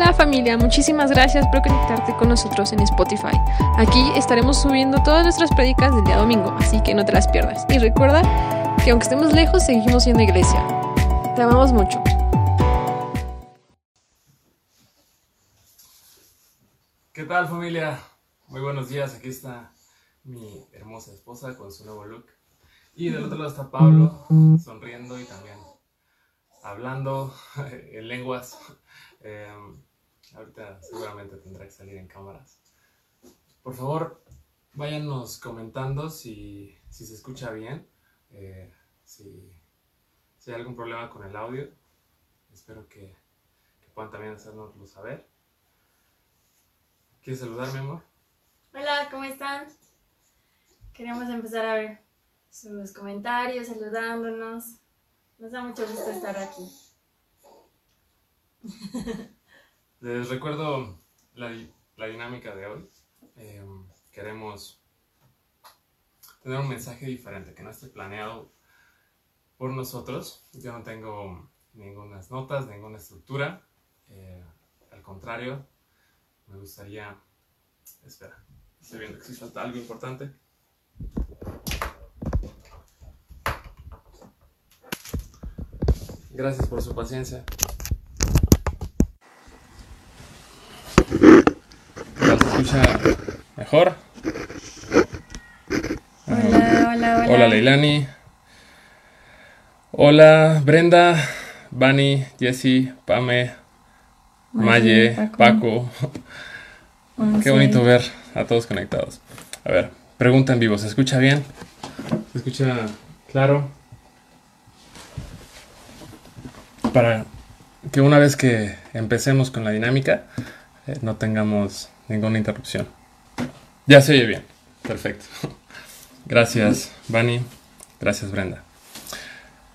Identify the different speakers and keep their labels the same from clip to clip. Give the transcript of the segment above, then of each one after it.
Speaker 1: Hola familia, muchísimas gracias por conectarte con nosotros en Spotify. Aquí estaremos subiendo todas nuestras prédicas del día domingo, así que no te las pierdas. Y recuerda que aunque estemos lejos, seguimos siendo iglesia. Te amamos mucho.
Speaker 2: ¿Qué tal familia? Muy buenos días, aquí está mi hermosa esposa con su nuevo look. Y del otro lado está Pablo, sonriendo y también hablando en lenguas. Eh, ahorita seguramente tendrá que salir en cámaras. Por favor, váyanos comentando si, si se escucha bien, eh, si, si, hay algún problema con el audio. Espero que, puedan también hacérnoslo saber. ¿Quieres saludar, mi amor?
Speaker 3: Hola, ¿cómo están? Queremos empezar a ver sus comentarios, saludándonos. Nos da mucho gusto estar aquí.
Speaker 2: Les recuerdo la, la dinámica de hoy. Eh, queremos tener un mensaje diferente, que no esté planeado por nosotros. Yo no tengo ninguna notas, ninguna estructura. Eh, al contrario, me gustaría... Espera, estoy viendo que si falta algo importante. Gracias por su paciencia. ¿Tal se escucha mejor?
Speaker 3: Hola, hola, hola.
Speaker 2: Hola Leilani. Hola Brenda, Bani, Jessy, Pame, Maye,
Speaker 3: Paco.
Speaker 2: Qué bonito ver a todos conectados. A ver, pregunta en vivo, ¿se escucha bien? ¿Se escucha claro? Para que una vez que empecemos con la dinámica eh, no tengamos ninguna interrupción. Ya se oye bien. Perfecto. Gracias, Bani. Gracias, Brenda.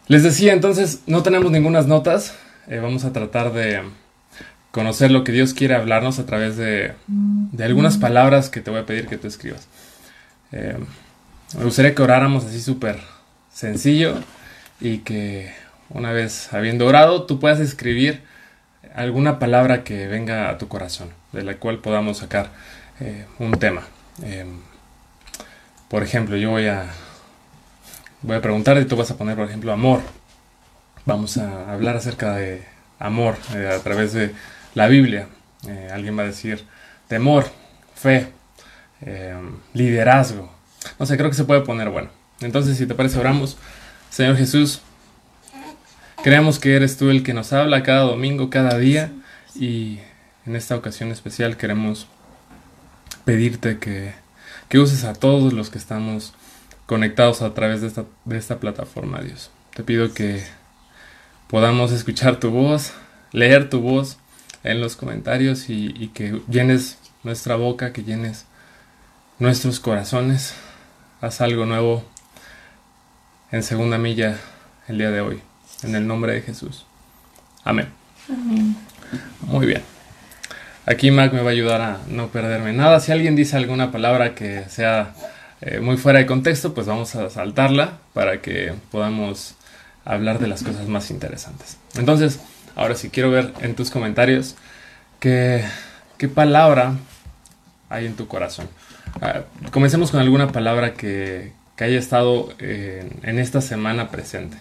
Speaker 2: Les decía, entonces, no tenemos ninguna notas. Eh, vamos a tratar de conocer lo que Dios quiere hablarnos a través de, de algunas palabras que te voy a pedir que tú escribas. Eh, me gustaría que oráramos así súper sencillo y que una vez habiendo orado tú puedas escribir alguna palabra que venga a tu corazón, de la cual podamos sacar eh, un tema. Eh, por ejemplo, yo voy a, voy a preguntar y tú vas a poner, por ejemplo, amor. Vamos a hablar acerca de amor eh, a través de la Biblia. Eh, alguien va a decir temor, fe, eh, liderazgo. No sé, creo que se puede poner bueno. Entonces, si te parece, oramos. Señor Jesús, creemos que eres tú el que nos habla cada domingo, cada día. Y en esta ocasión especial queremos pedirte que, uses a todos los que estamos conectados a través de esta, de esta plataforma, Dios. Te pido que podamos escuchar tu voz, leer tu voz en los comentarios y, y que llenes nuestra boca, que llenes nuestros corazones. Haz algo nuevo en segunda milla el día de hoy. En el nombre de Jesús. Amén.
Speaker 3: Amén.
Speaker 2: Muy bien. Aquí Mac me va a ayudar a no perderme nada. Si alguien dice alguna palabra que sea eh, muy fuera de contexto, pues vamos a saltarla para que podamos hablar de las cosas más interesantes. Entonces, ahora sí quiero ver en tus comentarios qué, qué palabra hay en tu corazón. Ah, comencemos con alguna palabra que, que haya estado en, en esta semana presente.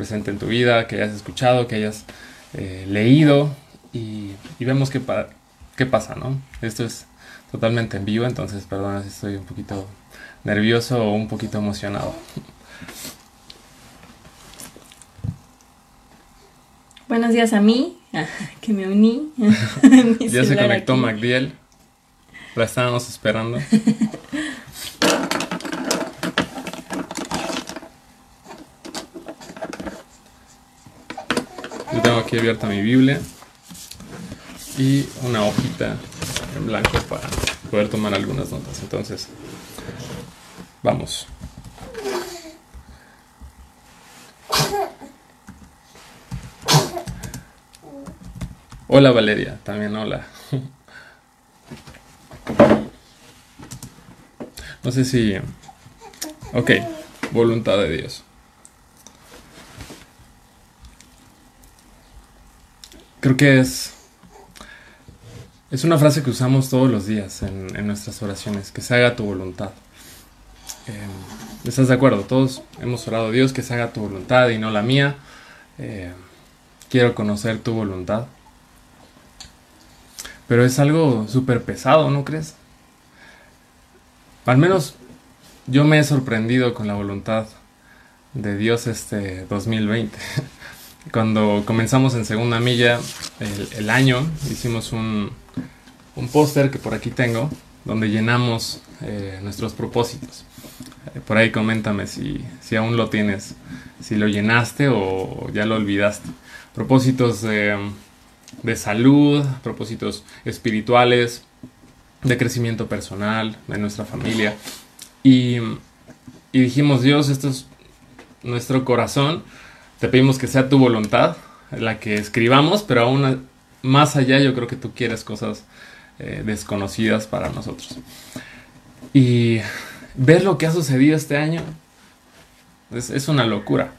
Speaker 2: Presente en tu vida, que hayas escuchado, que hayas eh, leído y, y vemos qué, pa- qué pasa, ¿no? Esto es totalmente en vivo, entonces perdona si estoy un poquito nervioso o un poquito emocionado.
Speaker 3: Buenos días a mí, que me uní.
Speaker 2: Ya se conectó
Speaker 3: aquí.
Speaker 2: Magdiel. La estábamos esperando. Aquí abierta mi Biblia y una hojita en blanco para poder tomar algunas notas. Entonces, vamos. Hola Valeria, también hola. No sé si... Ok, voluntad de Dios. Creo que es es una frase que usamos todos los días en, nuestras oraciones, que se haga tu voluntad. Eh, ¿Estás de acuerdo? Todos hemos orado a Dios que se haga tu voluntad y no la mía. Eh, quiero conocer tu voluntad. Pero es algo súper pesado, ¿no crees? Al menos yo me he sorprendido con la voluntad de Dios este 2020. Cuando comenzamos en segunda milla el, año, hicimos un, un póster que por aquí tengo, donde llenamos eh, nuestros propósitos. Eh, por ahí coméntame si, si aún lo tienes, si lo llenaste o ya lo olvidaste. Propósitos de de salud, propósitos espirituales, de crecimiento personal, de nuestra familia. Y, dijimos, Dios, esto es nuestro corazón, te pedimos que sea tu voluntad la que escribamos, pero aún más allá yo creo que tú quieres cosas eh, desconocidas para nosotros. Y ver lo que ha sucedido este año es, una locura.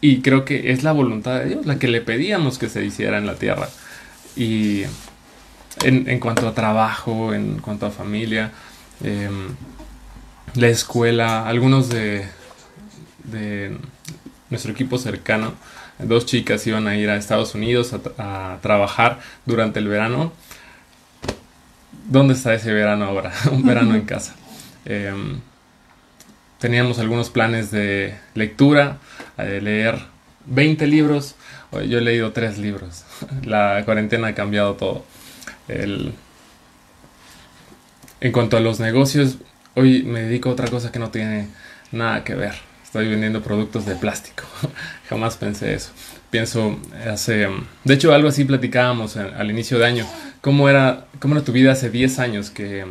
Speaker 2: Y creo que es la voluntad de Dios la que le pedíamos que se hiciera en la tierra. Y en, cuanto a trabajo, en cuanto a familia, em, la escuela, algunos de, nuestro equipo cercano, dos chicas iban a ir a Estados Unidos a, trabajar durante el verano. ¿Dónde está ese verano ahora? Un verano en casa. Em, teníamos algunos planes de lectura, de leer 20 libros. Yo he leído 3 libros. La cuarentena ha cambiado todo. En cuanto a los negocios, hoy me dedico a otra cosa que no tiene nada que ver. Estoy vendiendo productos de plástico. Jamás pensé eso. Pienso hace... De hecho, algo así platicábamos al inicio de año. ¿Cómo era, cómo era tu vida hace 10 años que,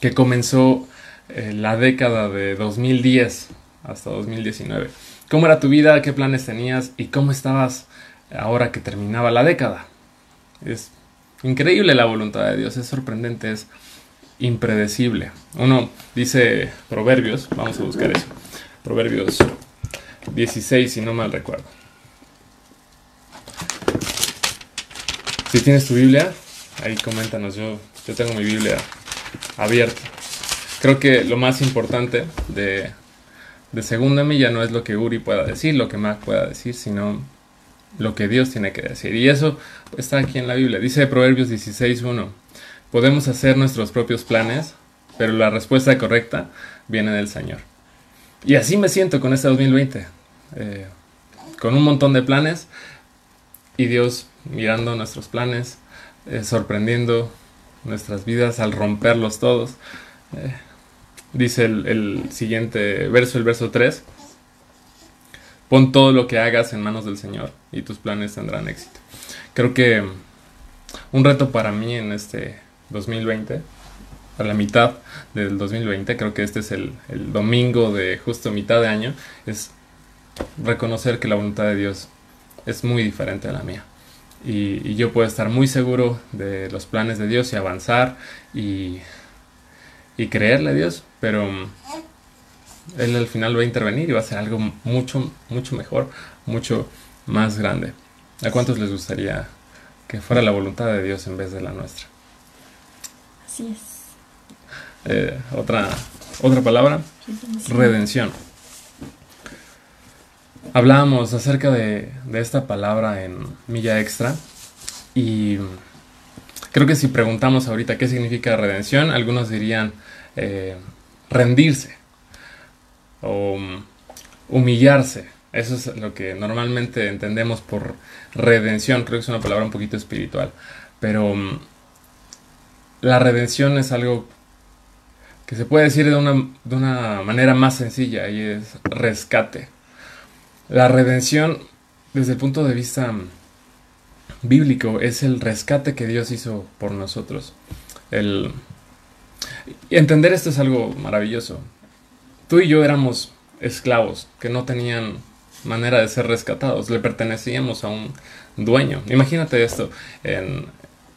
Speaker 2: que comenzó eh, la década de 2010 hasta 2019? ¿Cómo era tu vida? ¿Qué planes tenías? ¿Y cómo estabas ahora que terminaba la década? Es increíble la voluntad de Dios, es sorprendente, es impredecible. Uno dice Proverbios, vamos a buscar eso. Proverbios 16, si no mal recuerdo. Si tienes tu Biblia, ahí coméntanos. Yo, yo tengo mi Biblia abierta. Creo que lo más importante de de segunda milla no es lo que Uri pueda decir, lo que Mac pueda decir, sino lo que Dios tiene que decir. Y eso está aquí en la Biblia. Dice Proverbios 16.1, podemos hacer nuestros propios planes, pero la respuesta correcta viene del Señor. Y así me siento con este 2020, eh, con un montón de planes y Dios mirando nuestros planes, eh, sorprendiendo nuestras vidas al romperlos todos. Eh, dice el, siguiente verso, el verso 3. Pon todo lo que hagas en manos del Señor y tus planes tendrán éxito. Creo que un reto para mí en este 2020, a la mitad del 2020, creo que este es el, domingo de justo mitad de año, es reconocer que la voluntad de Dios es muy diferente a la mía. Y, yo puedo estar muy seguro de los planes de Dios y avanzar y y creerle a Dios, pero Él al final va a intervenir y va a hacer algo mucho, mucho mejor, mucho más grande. ¿A cuántos les gustaría que fuera la voluntad de Dios en vez de la nuestra?
Speaker 3: Así es.
Speaker 2: Eh, otra, otra palabra, redención. Hablábamos acerca de, de esta palabra en Milla Extra y Creo que si preguntamos ahorita qué significa redención, algunos dirían eh, rendirse o mm, humillarse. Eso es lo que normalmente entendemos por redención. Creo que es una palabra un poquito espiritual. Pero mm, la redención es algo que se puede decir de una, de una manera más sencilla y es rescate. La redención, desde el punto de vista mm, bíblico es el rescate que Dios hizo por nosotros. El entender esto es algo maravilloso. Tú y yo éramos esclavos que no tenían manera de ser rescatados, le pertenecíamos a un dueño. Imagínate esto en,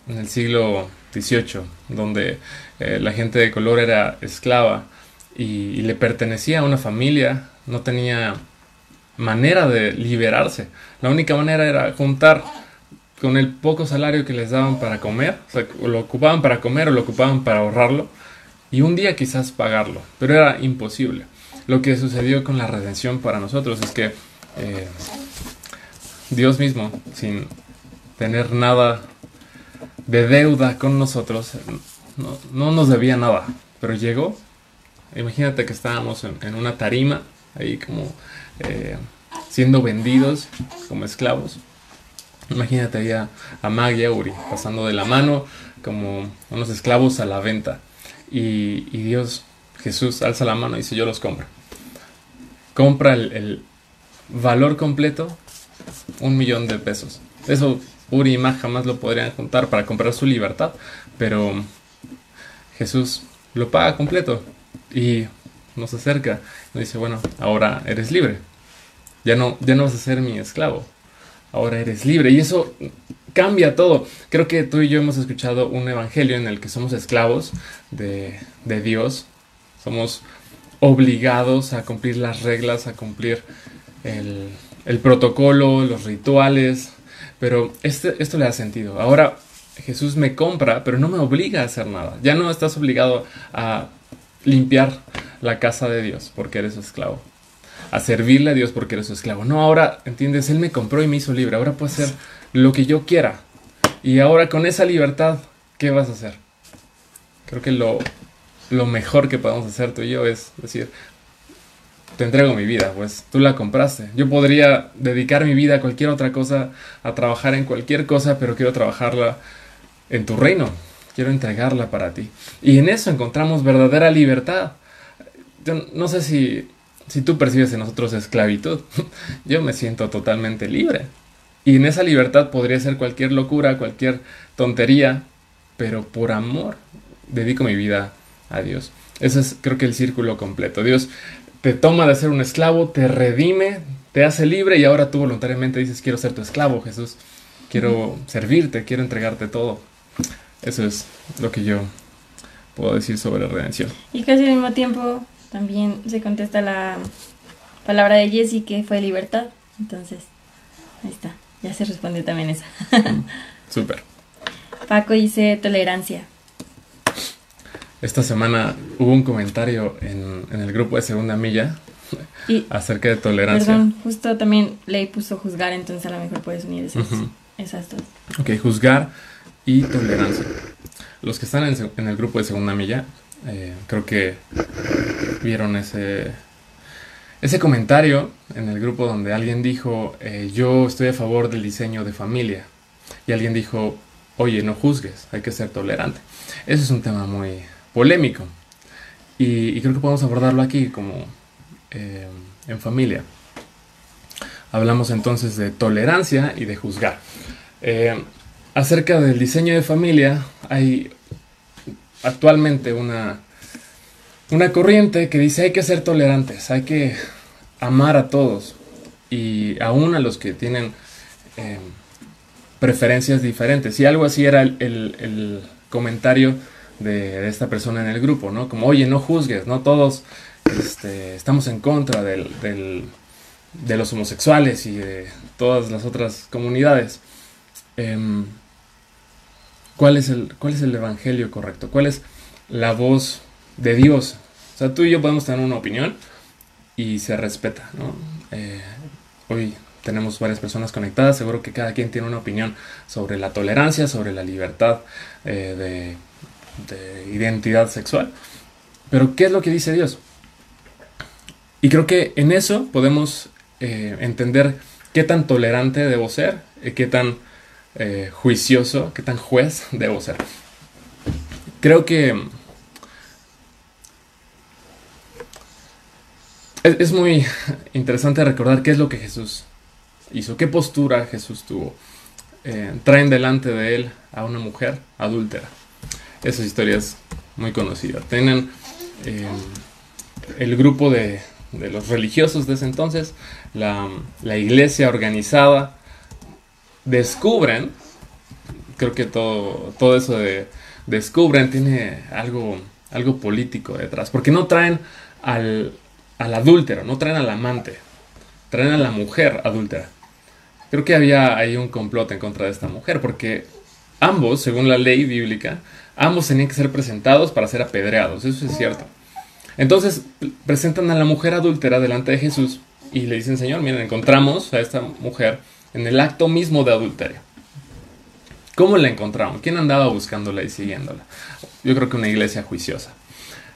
Speaker 2: el siglo XVIII, donde eh, la gente de color era esclava y le pertenecía a una familia, no tenía manera de liberarse. La única manera era juntar con el poco salario que les daban para comer, o lo ocupaban para comer o lo ocupaban para ahorrarlo, y un día quizás pagarlo, pero era imposible. Lo que sucedió con la redención para nosotros es que eh, Dios mismo, sin tener nada de deuda con nosotros, no, nos debía nada, pero llegó. Imagínate que estábamos en, una tarima, ahí como eh, siendo vendidos como esclavos. Imagínate ahí a, a Mag y a Uri pasando de la mano como unos esclavos a la venta. Y, Dios, Jesús, alza la mano y dice, yo los compro. Compra el, valor completo, un millón de pesos. Eso Uri y Mag jamás lo podrían juntar para comprar su libertad, pero Jesús lo paga completo y nos acerca. Nos dice, bueno, ahora eres libre. Ya no, ya no vas a ser mi esclavo. Ahora eres libre. Y eso cambia todo. Creo que tú y yo hemos escuchado un evangelio en el que somos esclavos de, Dios. Somos obligados a cumplir las reglas, a cumplir el, protocolo, los rituales. Pero este, esto le da sentido. Ahora Jesús me compra, pero no me obliga a hacer nada. Ya no estás obligado a limpiar la casa de Dios porque eres esclavo. A servirle a Dios porque eres su esclavo. No, ahora, entiendes, Él me compró y me hizo libre. Ahora puedo hacer lo que yo quiera. Y ahora con esa libertad, ¿qué vas a hacer? Creo que lo, lo mejor que podemos hacer tú y yo es decir, te entrego mi vida, pues tú la compraste. Yo podría dedicar mi vida a cualquier otra cosa, a trabajar en cualquier cosa, pero quiero trabajarla en tu reino. Quiero entregarla para ti. Y en eso encontramos verdadera libertad. Yo no sé si, si tú percibes en nosotros esclavitud. Yo me siento totalmente libre. Y en esa libertad podría ser cualquier locura, cualquier tontería, pero por amor dedico mi vida a Dios. Ese es creo que el círculo completo. Dios te toma de ser un esclavo, te redime, te hace libre y ahora tú voluntariamente dices quiero ser tu esclavo, Jesús. Quiero servirte, quiero entregarte todo. Eso es lo que yo puedo decir sobre la redención.
Speaker 3: Y casi al mismo tiempo también se contesta la palabra de Jesse que fue libertad. Entonces, ahí está. Ya se respondió también esa.
Speaker 2: Súper.
Speaker 3: Paco dice tolerancia.
Speaker 2: Esta semana hubo un comentario en, el grupo de Segunda Milla acerca de tolerancia.
Speaker 3: Perdón, justo también Ley puso juzgar, entonces a lo mejor puedes unir esas, esas dos.
Speaker 2: Ok, juzgar y tolerancia. Los que están en, el grupo de Segunda Milla, eh, creo que vieron ese ese comentario en el grupo donde alguien dijo, eh, yo estoy a favor del diseño de familia, y alguien dijo, oye, no juzgues, hay que ser tolerante. Ese es un tema muy polémico, y, creo que podemos abordarlo aquí como eh, en familia. Hablamos entonces de tolerancia y de juzgar. Eh, acerca del diseño de familia, hay actualmente una una corriente que dice hay que ser tolerantes, hay que amar a todos y aún a los que tienen em, preferencias diferentes. Y algo así era el, comentario de, esta persona en el grupo, ¿no? Como, oye, no juzgues, no todos este, estamos en contra del, de los homosexuales y de todas las otras comunidades. Em, ¿cuál, es el, ¿Cuál es el evangelio correcto? ¿Cuál es la voz de Dios. O sea, tú y yo podemos tener una opinión y se respeta, ¿no? Eh, hoy tenemos varias personas conectadas, seguro que cada quien tiene una opinión sobre la tolerancia, sobre la libertad eh, de, identidad sexual. Pero, ¿qué es lo que dice Dios? Y creo que en eso podemos eh, entender qué tan tolerante debo ser, y qué tan juicioso, qué tan juez debo ser. Creo que es, muy interesante recordar qué es lo que Jesús hizo, qué postura Jesús tuvo. Eh, traen delante de él a una mujer adúltera. Esa historia es muy conocida. Tienen eh, el grupo de, los religiosos de ese entonces, la, iglesia organizada, descubren, creo que todo, todo eso de descubren tiene algo, algo político detrás, porque no traen al, al adúltero, no traen al amante, traen a la mujer adúltera. creo que había ahí un complot en contra de esta mujer, porque ambos, según la ley bíblica, ambos tenían que ser presentados para ser apedreados, eso es cierto. Entonces presentan a la mujer adúltera delante de Jesús y le dicen, Señor, miren, encontramos a esta mujer en el acto mismo de adulterio. ¿Cómo la encontraron? ¿Quién andaba buscándola y siguiéndola? Yo creo que una iglesia juiciosa.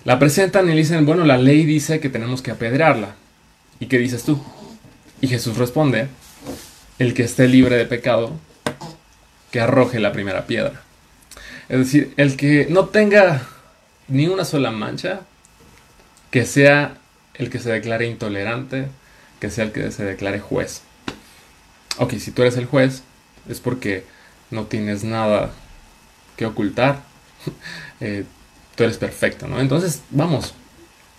Speaker 2: La presentan y le dicen, bueno, la ley dice que tenemos que apedrearla. ¿Y qué dices tú? Y Jesús responde, el que esté libre de pecado, que arroje la primera piedra. Es decir, el que no tenga ni una sola mancha, que sea el que se declare intolerante, que sea el que se declare juez. Ok, si tú eres el juez, es porque no tienes nada que ocultar. Eh, tú eres perfecto, ¿no? Entonces, vamos,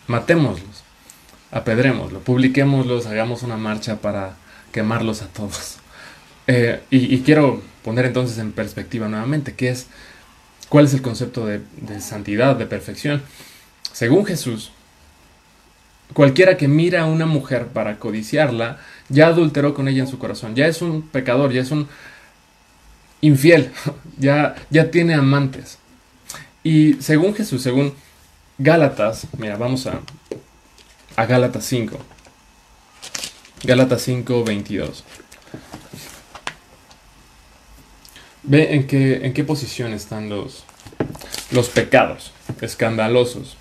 Speaker 2: matémoslos, apedrémoslo, publiquémoslos, hagamos una marcha para quemarlos a todos. Eh, y, quiero poner entonces en perspectiva nuevamente qué es, cuál es el concepto de, santidad, de perfección. Según Jesús, cualquiera que mira a una mujer para codiciarla, ya adulteró con ella en su corazón, ya es un pecador, ya es un infiel, ya, ya tiene amantes. Y según Jesús, según Gálatas, mira, vamos a, a Gálatas 5. Gálatas 5, 22. Ve en qué, en qué posición están los, los pecados escandalosos.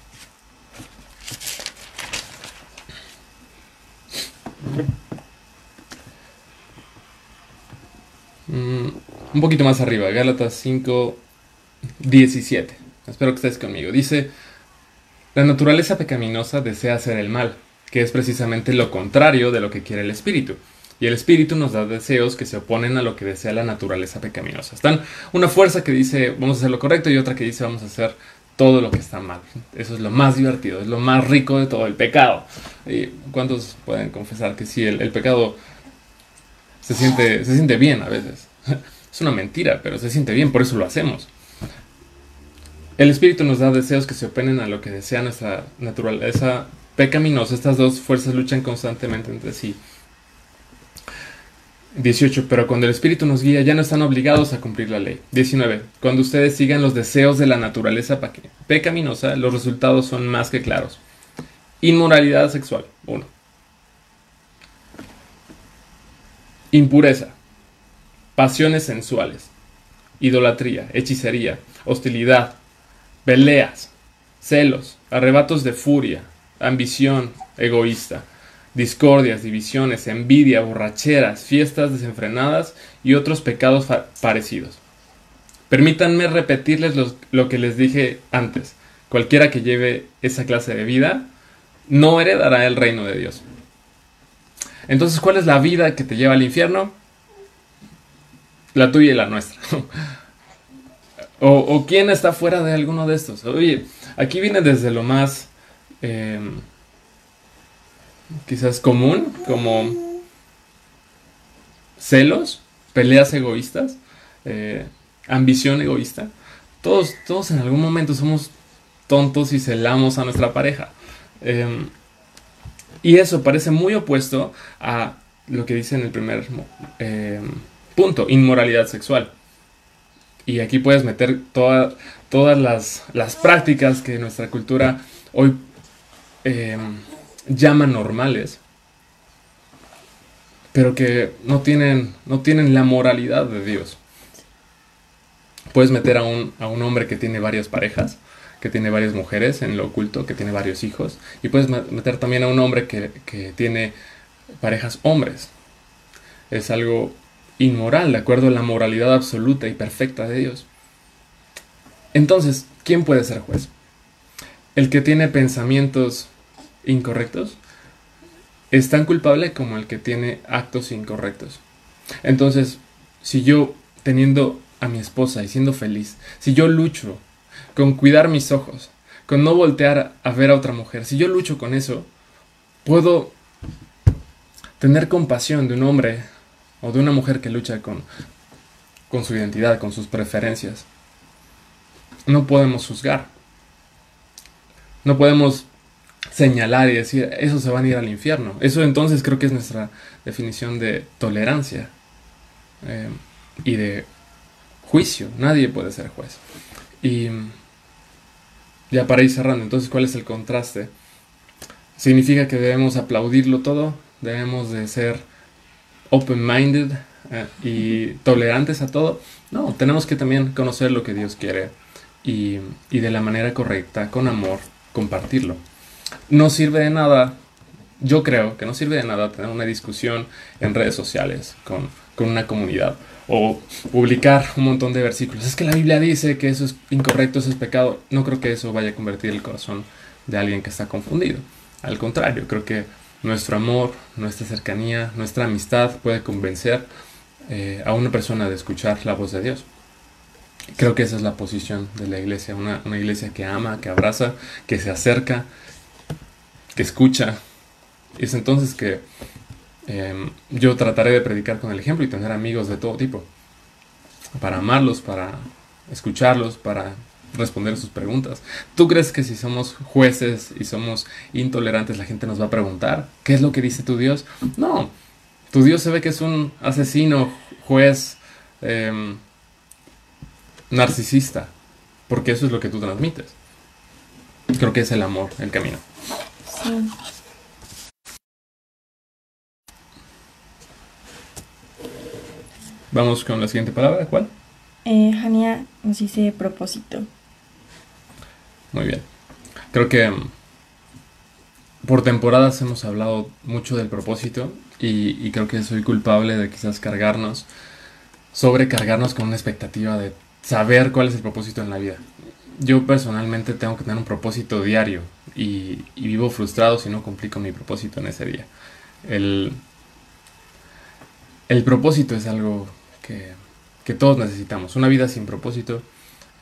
Speaker 2: Mm, un poquito más arriba, Gálatas 5, 17. Espero que estés conmigo. Dice, la naturaleza pecaminosa desea hacer el mal, que es precisamente lo contrario de lo que quiere el espíritu. Y el espíritu nos da deseos que se oponen a lo que desea la naturaleza pecaminosa. Están una fuerza que dice vamos a hacer lo correcto y otra que dice vamos a hacer todo lo que está mal. Eso es lo más divertido, es lo más rico de todo el pecado. ¿Y ¿Cuántos pueden confesar que sí, el, el pecado se siente, se siente bien a veces? Es una mentira, pero se siente bien, por eso lo hacemos. El espíritu nos da deseos que se oponen a lo que desea nuestra naturaleza pecaminosa. Estas dos fuerzas luchan constantemente entre sí. 18. Pero cuando el Espíritu nos guía ya no están obligados a cumplir la ley. 19. Cuando ustedes sigan los deseos de la naturaleza pecaminosa, los resultados son más que claros. Inmoralidad sexual. 1. Impureza. Pasiones sensuales. Idolatría. Hechicería. Hostilidad peleas, celos, arrebatos de furia, ambición egoísta, discordias, divisiones, envidia, borracheras, fiestas desenfrenadas y otros pecados parecidos. Permítanme repetirles lo que les dije antes. Cualquiera que lleve esa clase de vida no heredará el reino de Dios. Entonces, ¿cuál es la vida que te lleva al infierno? La tuya y la nuestra. O, quién está fuera de alguno de estos. Oye, aquí viene desde lo más em, quizás común, como celos, peleas egoístas, eh, ambición egoísta. Todos, todos en algún momento somos tontos y celamos a nuestra pareja. Em, y eso parece muy opuesto a lo que dice en el primer em, punto, inmoralidad sexual. Y aquí puedes meter todas las, prácticas que nuestra cultura hoy em, llama normales, pero que no tienen, no tienen la moralidad de Dios. Puedes meter a un, a un hombre que tiene varias parejas, que tiene varias mujeres en lo oculto, que tiene varios hijos, y puedes meter también a un hombre que, que tiene parejas hombres. Es algo inmoral, de acuerdo la moralidad absoluta y perfecta de Dios. Entonces, ¿quién puede ser juez? ¿El que tiene pensamientos incorrectos? Es tan culpable como el que tiene actos incorrectos. Entonces, si yo, teniendo a mi esposa y siendo feliz, si yo lucho con cuidar mis ojos, con no voltear a ver a otra mujer, si yo lucho con eso, puedo tener compasión de un hombre o de una mujer que lucha con, con su identidad, con sus preferencias. No podemos juzgar. No podemos señalar y decir, eso se van a ir al infierno. Eso entonces creo que es nuestra definición de tolerancia. eh, y de juicio. Nadie puede ser juez. Y ya para ir cerrando, entonces, ¿cuál es el contraste? ¿Significa que debemos aplaudirlo todo? ¿Debemos de ser open-minded eh, y tolerantes a todo? No, tenemos que también conocer lo que Dios quiere y, y de la manera correcta, con amor, compartirlo. No sirve de nada yo creo que no sirve de nada tener una discusión en redes sociales con, con, una comunidad o publicar un montón de versículos. Es que la Biblia dice que eso es incorrecto, eso es pecado. No creo que eso vaya a convertir el corazón de alguien que está confundido. Al contrario, creo que nuestro amor, nuestra cercanía, nuestra amistad puede convencer eh, a una persona de escuchar la voz de Dios. Creo que esa es la posición de la iglesia, una, una iglesia que ama, que abraza, que se acerca, que escucha, es entonces que em, yo trataré de predicar con el ejemplo y tener amigos de todo tipo. Para amarlos, para escucharlos, para responder sus preguntas. ¿Tú crees que si somos jueces y somos intolerantes la gente nos va a preguntar qué es lo que dice tu Dios? No, tu Dios se ve que es un asesino, juez, em, narcisista, porque eso es lo que tú transmites. Creo que es el amor, el camino. Sí. Vamos con la siguiente palabra, ¿cuál?
Speaker 4: Eh, nos dice propósito.
Speaker 2: Muy bien. Creo que mm, por temporadas hemos hablado mucho del propósito y, y, creo que soy culpable de quizás cargarnos, sobrecargarnos con una expectativa de saber cuál es el propósito en la vida. Yo personalmente tengo que tener un propósito diario y, vivo frustrado si no cumplí con mi propósito en ese día. El, el propósito es algo que, todos necesitamos. Una vida sin propósito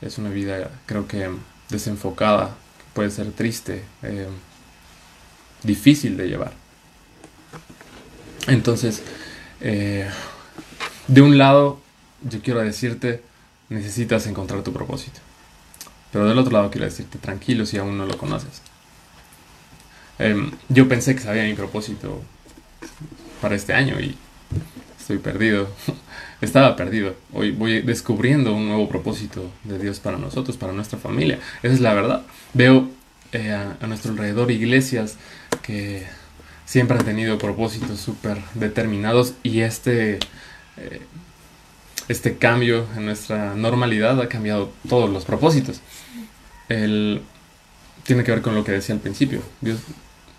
Speaker 2: es una vida, creo que, desenfocada, puede ser triste, eh, difícil de llevar. Entonces, eh, de un lado, yo quiero decirte, necesitas encontrar tu propósito. Pero del otro lado quiero decirte, tranquilo si aún no lo conoces. Em, yo pensé que sabía mi propósito para este año y estoy perdido. estaba perdido. Hoy voy descubriendo un nuevo propósito de Dios para nosotros, para nuestra familia. Esa es la verdad. Veo eh, a, nuestro alrededor iglesias que siempre han tenido propósitos súper determinados y este, eh, este cambio en nuestra normalidad ha cambiado todos los propósitos. El, tiene que ver con lo que decía al principio. Dios,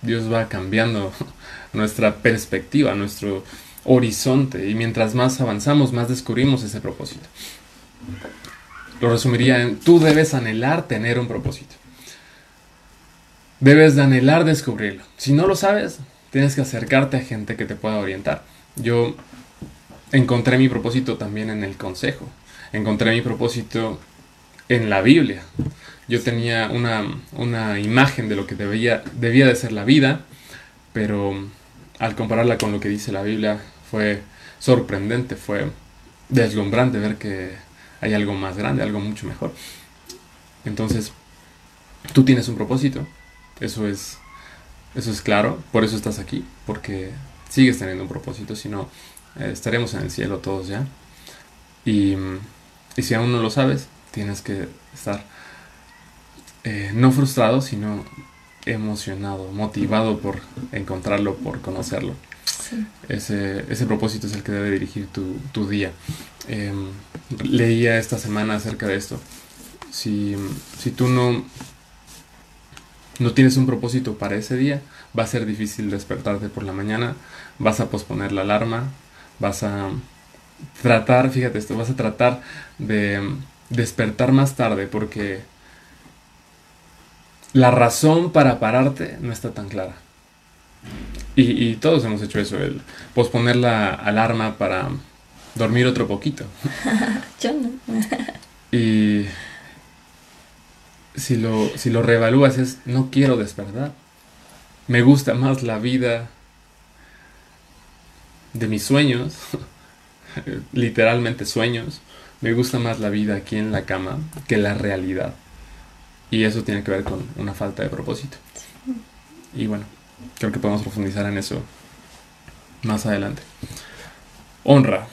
Speaker 2: Dios va cambiando nuestra perspectiva, nuestro horizonte y mientras más avanzamos, más descubrimos ese propósito. Lo resumiría en, tú debes anhelar tener un propósito. Debes de anhelar descubrirlo. Si no lo sabes, tienes que acercarte a gente que te pueda orientar. Yo encontré mi propósito también en el consejo. Encontré mi propósito en la Biblia. Yo tenía una, una imagen de lo que debía, debía de ser la vida, pero al compararla con lo que dice la Biblia, fue sorprendente, fue deslumbrante ver que hay algo más grande, algo mucho mejor. Entonces, tú tienes un propósito, eso es, eso es claro, por eso estás aquí, porque sigues teniendo un propósito, si no, eh, estaremos en el cielo todos ya. Y, y, si aún no lo sabes, tienes que estar eh, no frustrado, sino emocionado, motivado por encontrarlo, por conocerlo. Ese, ese, propósito es el que debe dirigir tu, tu día. Em, leía esta semana acerca de esto. Si, si tú no, no tienes un propósito para ese día, va a ser difícil despertarte por la mañana, vas a posponer la alarma, vas a tratar, fíjate esto, vas a tratar de despertar más tarde porque la razón para pararte no está tan clara. Y, todos hemos hecho eso, el posponer la alarma para dormir otro poquito.
Speaker 4: Yo no.
Speaker 2: y si lo, si lo reevalúas es, no quiero despertar. Me gusta más la vida de mis sueños, literalmente sueños, me gusta más la vida aquí en la cama que la realidad. Y eso tiene que ver con una falta de propósito. Y bueno, creo que podemos profundizar en eso más adelante. Honra.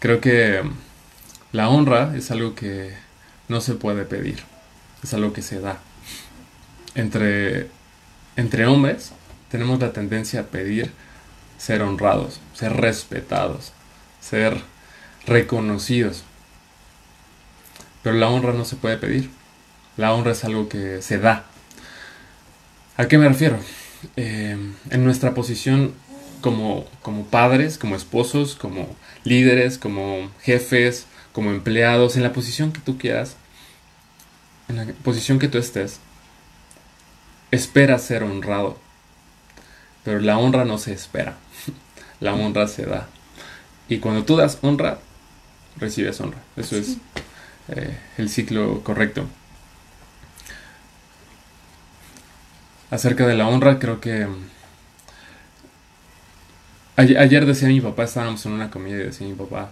Speaker 2: Creo que la honra es algo que no se puede pedir, es algo que se da. Entre entre hombres tenemos la tendencia a pedir ser honrados, ser respetados, ser reconocidos. Pero la honra no se puede pedir. La honra es algo que se da. ¿A qué me refiero? Eh, en nuestra posición como, como padres, como esposos, como líderes, como jefes, como empleados, en la posición que tú quieras, en la posición que tú estés, espera ser honrado. Pero la honra no se espera, la honra se da. Y cuando tú das honra, recibes honra. Eso es eh, el ciclo correcto. Acerca de la honra, creo que Ayer decía mi papá, estábamos en una comida y decía mi papá,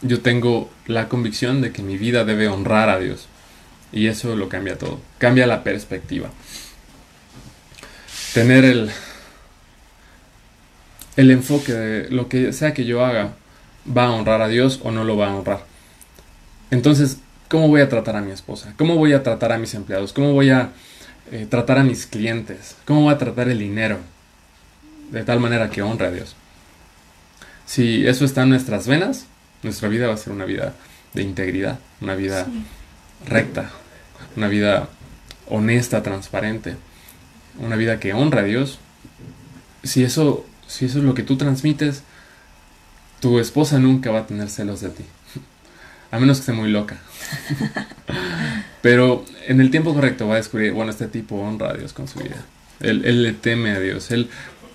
Speaker 2: yo tengo la convicción de que mi vida debe honrar a Dios. Y eso lo cambia todo, cambia la perspectiva. Tener el, el enfoque de lo que sea que yo haga, va a honrar a Dios o no lo va a honrar. Entonces, ¿cómo voy a tratar a mi esposa? ¿Cómo voy a tratar a mis empleados? ¿Cómo voy a eh, tratar a mis clientes? ¿Cómo voy a tratar el dinero? de tal manera que honre a Dios. Si eso está en nuestras venas, nuestra vida va a ser una vida de integridad, una vida recta, una vida honesta, transparente, una vida que honra a Dios. Si eso, si eso es lo que tú transmites, tu esposa nunca va a tener celos de ti. A menos que esté muy loca. Pero en el tiempo correcto va a descubrir, bueno, este tipo honra a Dios con su vida. Él, él le teme a Dios. Él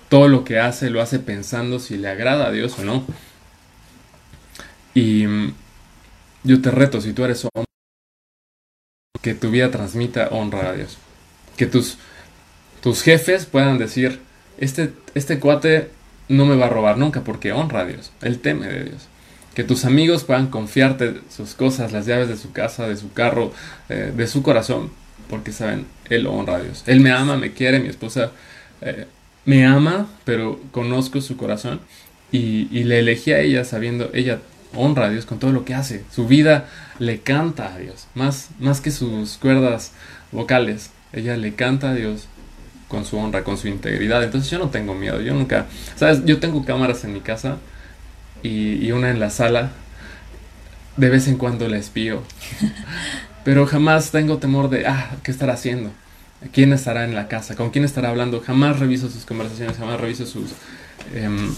Speaker 2: todo lo que hace lo hace pensando si le agrada a Dios o no. Y yo te reto, si tú eres hombre, que tu vida transmita honra a Dios. Que tus, tus jefes puedan decir, este, este cuate no me va a robar nunca porque honra a Dios, él teme de Dios. Que tus amigos puedan confiarte sus cosas, las llaves de su casa, de su carro, eh, de su corazón, porque saben, él honra a Dios. Él me ama, me quiere, mi esposa eh, me ama, pero conozco su corazón y, le elegí a ella sabiendo, ella honra a Dios con todo lo que hace. Su vida le canta a Dios, más, más que sus cuerdas vocales. Ella le canta a Dios con su honra, con su integridad. Entonces yo no tengo miedo, yo nunca, sabes, yo tengo cámaras en mi casa y, y una en la sala. De vez en cuando la espío. Pero jamás tengo temor de, ah, ¿qué estará haciendo? quién estará en la casa, con quién estará hablando. Jamás reviso sus conversaciones, jamás reviso sus, em,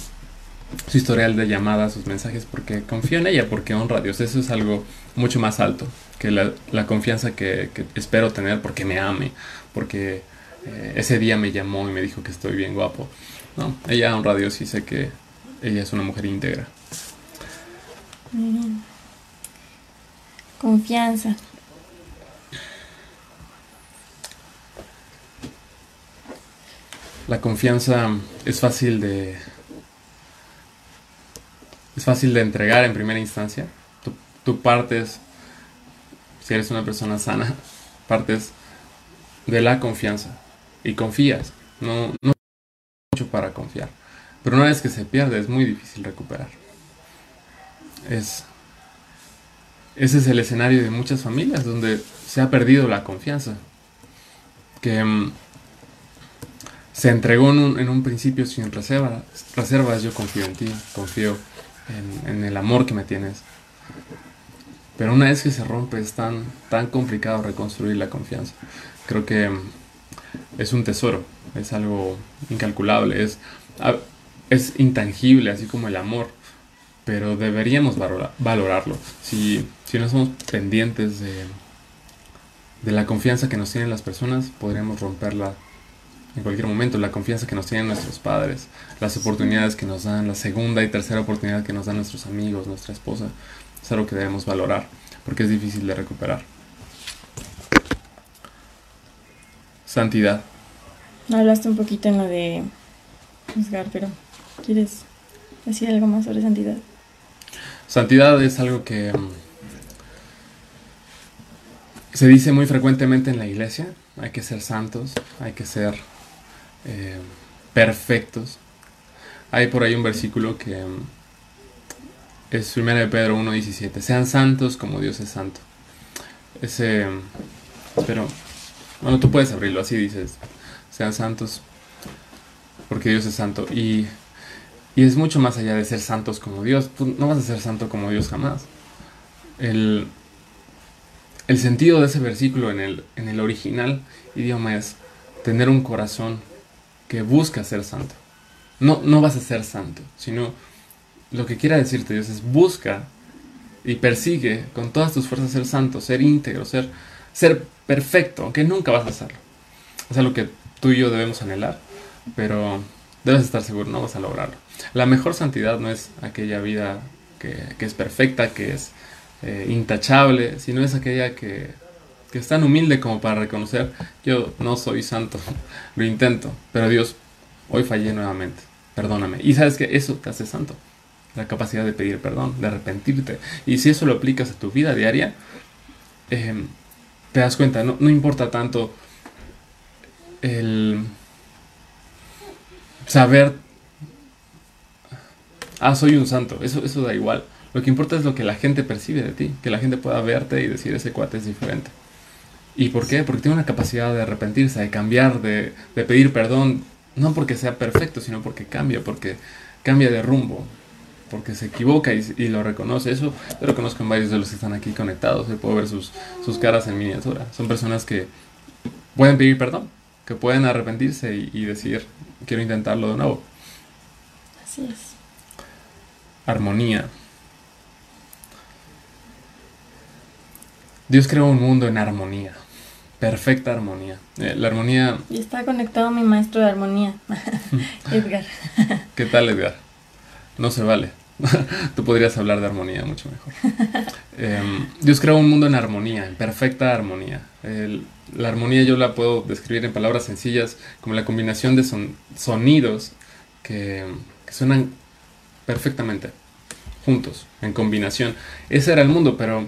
Speaker 2: su historial de llamadas, sus mensajes, porque confío en ella, porque honra a Dios. Eso es algo mucho más alto que la, confianza que, espero tener porque me ame, porque eh, ese día me llamó y me dijo que estoy bien guapo. No, ella honra a Dios y sé que ella es una mujer íntegra.
Speaker 4: Confianza.
Speaker 2: La confianza es fácil de. Es fácil de entregar en primera instancia. Tú, partes, si eres una persona sana, partes de la confianza y confías. No, no mucho para confiar. Pero una vez que se pierde es muy difícil recuperar. Es, ese es el escenario de muchas familias donde se ha perdido la confianza. Que mm, se entregó en un, en un principio sin reserva, reservas. Yo confío en ti, confío en, el amor que me tienes. Pero una vez que se rompe es tan, tan complicado reconstruir la confianza. Creo que mm, es un tesoro, es algo incalculable, es, es intangible, así como el amor. Pero deberíamos valorarlo. Si, si no somos pendientes de, de la confianza que nos tienen las personas, podríamos romperla en cualquier momento, la confianza que nos tienen nuestros padres, las oportunidades que nos dan, la segunda y tercera oportunidad que nos dan nuestros amigos, nuestra esposa, es algo que debemos valorar, porque es difícil de recuperar. Santidad.
Speaker 4: Hablaste un poquito en lo de juzgar, pero ¿quieres decir algo más sobre santidad?
Speaker 2: Santidad es algo que mm, se dice muy frecuentemente en la iglesia. Hay que ser santos, hay que ser eh, perfectos. Hay por ahí un versículo que, es 1 de Pedro 1.17. Sean santos como Dios es santo. Ese, pero, bueno, tú puedes abrirlo así, dices, sean santos porque Dios es santo. Y, y es mucho más allá de ser santos como Dios. No vas a ser santo como Dios jamás. El, el sentido de ese versículo en el, en el original idioma es tener un corazón que busca ser santo. No, no vas a ser santo, sino lo que quiera decirte Dios es busca y persigue con todas tus fuerzas ser santo, ser íntegro, ser, ser perfecto, aunque nunca vas a hacerlo. Es algo que tú y yo debemos anhelar, pero debes estar seguro, no vas a lograrlo. La mejor santidad no es aquella vida que, es perfecta, que es eh, intachable, sino es aquella que, que es tan humilde como para reconocer, yo no soy santo, lo intento, pero Dios, hoy fallé nuevamente, perdóname. Y sabes que eso te hace santo la capacidad de pedir perdón, de arrepentirte. Y si eso lo aplicas a tu vida diaria, em, te das cuenta, no, no, importa tanto el saber, ah, soy un santo, eso, eso da igual. Lo que importa es lo que la gente percibe de ti, que la gente pueda verte y decir ese cuate es diferente. ¿Y por qué? Porque tiene una capacidad de arrepentirse, de cambiar, de, de pedir perdón, no porque sea perfecto, sino porque cambia, porque cambia de rumbo, porque se equivoca y, lo reconoce. Eso lo conozco en varios de los que están aquí conectados. Yo puedo ver sus, sus caras en miniatura. Son personas que pueden pedir perdón, que pueden arrepentirse y, decir, quiero intentarlo de nuevo.
Speaker 4: Así es.
Speaker 2: Armonía. Dios creó un mundo en armonía, perfecta armonía. Eh, la armonía...
Speaker 4: Y está conectado mi maestro de armonía, Edgar.
Speaker 2: ¿Qué tal, Edgar? No se vale. Tú podrías hablar de armonía mucho mejor. Em, Dios creó un mundo en armonía, en perfecta armonía. la armonía yo la puedo describir en palabras sencillas como la combinación de sonidos que, suenan perfectamente, juntos, en combinación. Ese era el mundo, pero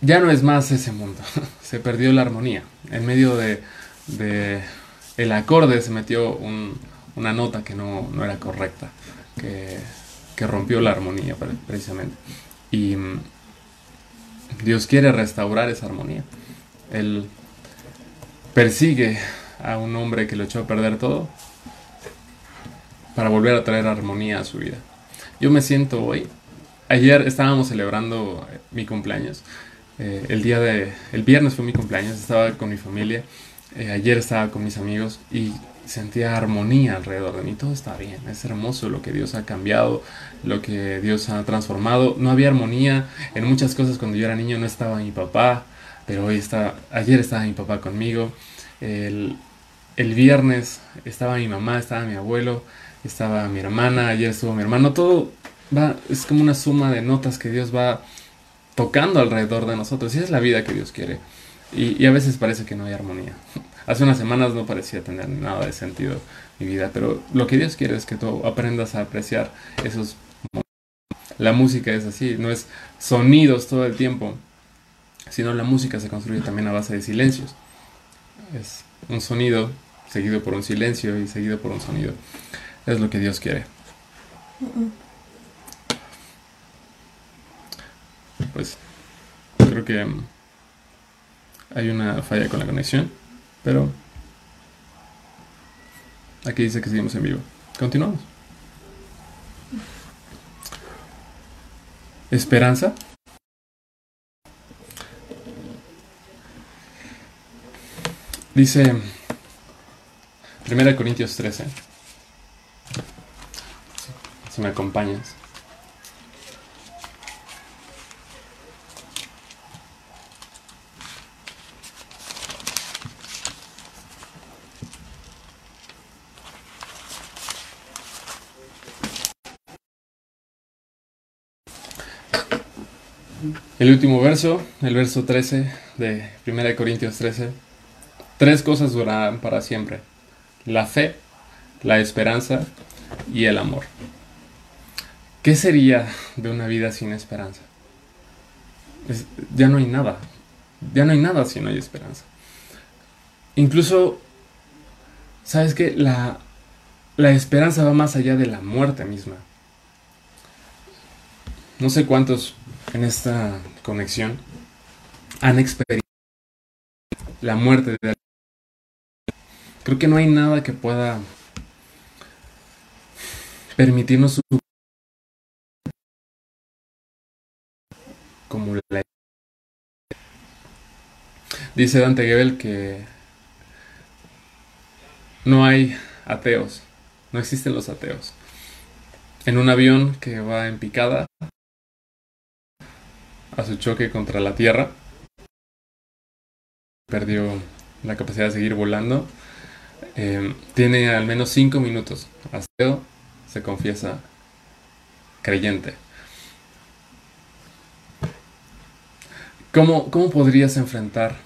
Speaker 2: ya no es más ese mundo. se perdió la armonía. En medio de, el acorde se metió una nota que no, no era correcta. Que que rompió la armonía precisamente. Y mm, Dios quiere restaurar esa armonía. Él persigue a un hombre que lo echó a perder todo para volver a traer armonía a su vida. Yo me siento hoy, ayer estábamos celebrando eh, mi cumpleaños, eh, el día de, el viernes fue mi cumpleaños, estaba con mi familia, eh, ayer estaba con mis amigos y sentía armonía alrededor de mí, todo está bien, es hermoso lo que Dios ha cambiado, lo que Dios ha transformado. No había armonía en muchas cosas cuando yo era niño, no estaba mi papá, pero hoy está, ayer estaba mi papá conmigo, el, el viernes estaba mi mamá, estaba mi abuelo, estaba mi hermana, ayer estuvo mi hermano, todo va, es como una suma de notas que Dios va tocando alrededor de nosotros y es la vida que Dios quiere. Y, y a veces parece que no hay armonía. Hace unas semanas no parecía tener nada de sentido mi vida, pero lo que Dios quiere es que tú aprendas a apreciar esos momentos. La música es así, no es sonidos todo el tiempo, sino la música se construye también a base de silencios. Es un sonido seguido por un silencio y seguido por un sonido. Es lo que Dios quiere. Pues creo que hay una falla con la conexión. Pero aquí dice que seguimos en vivo. Continuamos. Esperanza. Dice 1 Corintios 13. Si me acompañas. El último verso, el verso 13 de 1 Corintios 13. Tres cosas durarán para siempre. La fe, la esperanza y el amor. ¿Qué sería de una vida sin esperanza? ya no hay nada. Ya no hay nada si no hay esperanza. Incluso, ¿sabes qué? La, la esperanza va más allá de la muerte misma. no sé cuántos en esta conexión han experimentado la muerte de. Creo que no hay nada que pueda permitirnos como la dice Dante Gebel que no hay ateos, no existen los ateos. En un avión que va en picada a su choque contra la Tierra, perdió la capacidad de seguir volando, eh, tiene al menos cinco minutos. Ateo se confiesa creyente. ¿Cómo, ¿Cómo podrías enfrentar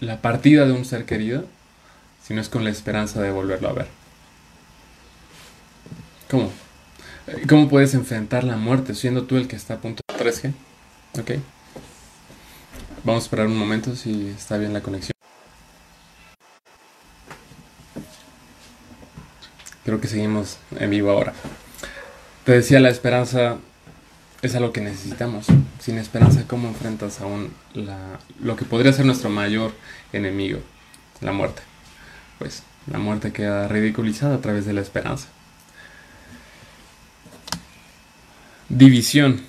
Speaker 2: la partida de un ser querido si no es con la esperanza de volverlo a ver? ¿Cómo? ¿Cómo puedes enfrentar la muerte siendo tú el que está a punto de 3G? Ok. Vamos a esperar un momento si está bien la conexión. Creo que seguimos en vivo ahora. Te decía, la esperanza es algo que necesitamos. Sin esperanza, ¿cómo enfrentas aún la, lo que podría ser nuestro mayor enemigo? La muerte. Pues la muerte queda ridiculizada a través de la esperanza. División.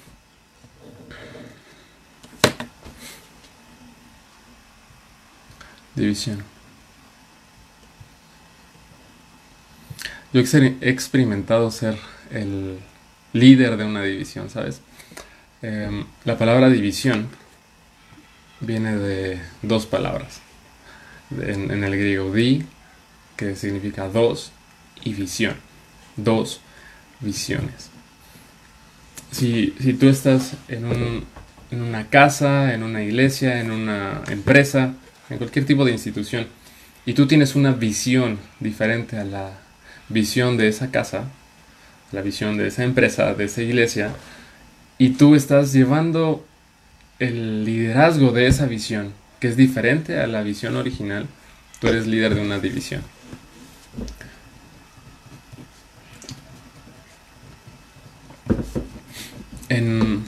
Speaker 2: División. Yo he experimentado ser el líder de una división, ¿sabes? Em, la palabra división viene de dos palabras. En, el griego di, que significa dos, y visión. Dos visiones si, si tú estás en una casa, en una iglesia, en una empresa, en cualquier tipo de institución, y tú tienes una visión diferente a la visión de esa casa, la visión de esa empresa, de esa iglesia, y tú estás llevando el liderazgo de esa visión, que es diferente a la visión original, tú eres líder de una división. En,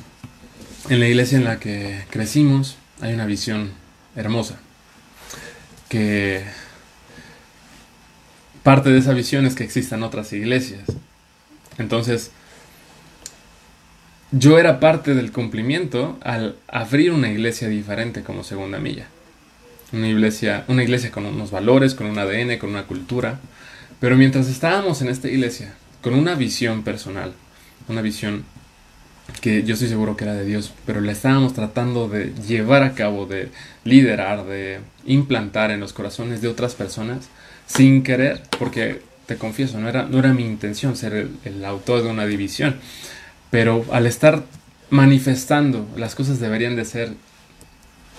Speaker 2: la iglesia en la que crecimos hay una visión hermosa. Que parte de esa visión es que existan otras iglesias. Entonces, yo era parte del cumplimiento al abrir una iglesia diferente como segunda milla. Una iglesia, una iglesia con unos valores, con un ADN, con una cultura. Pero mientras estábamos en esta iglesia, con una visión personal, una visión que yo estoy seguro que era de Dios, pero la estábamos tratando de llevar a cabo, de liderar, de implantar en los corazones de otras personas sin querer, porque te confieso, no era, no era mi intención ser el, el autor de una división, pero al estar manifestando las cosas deberían de ser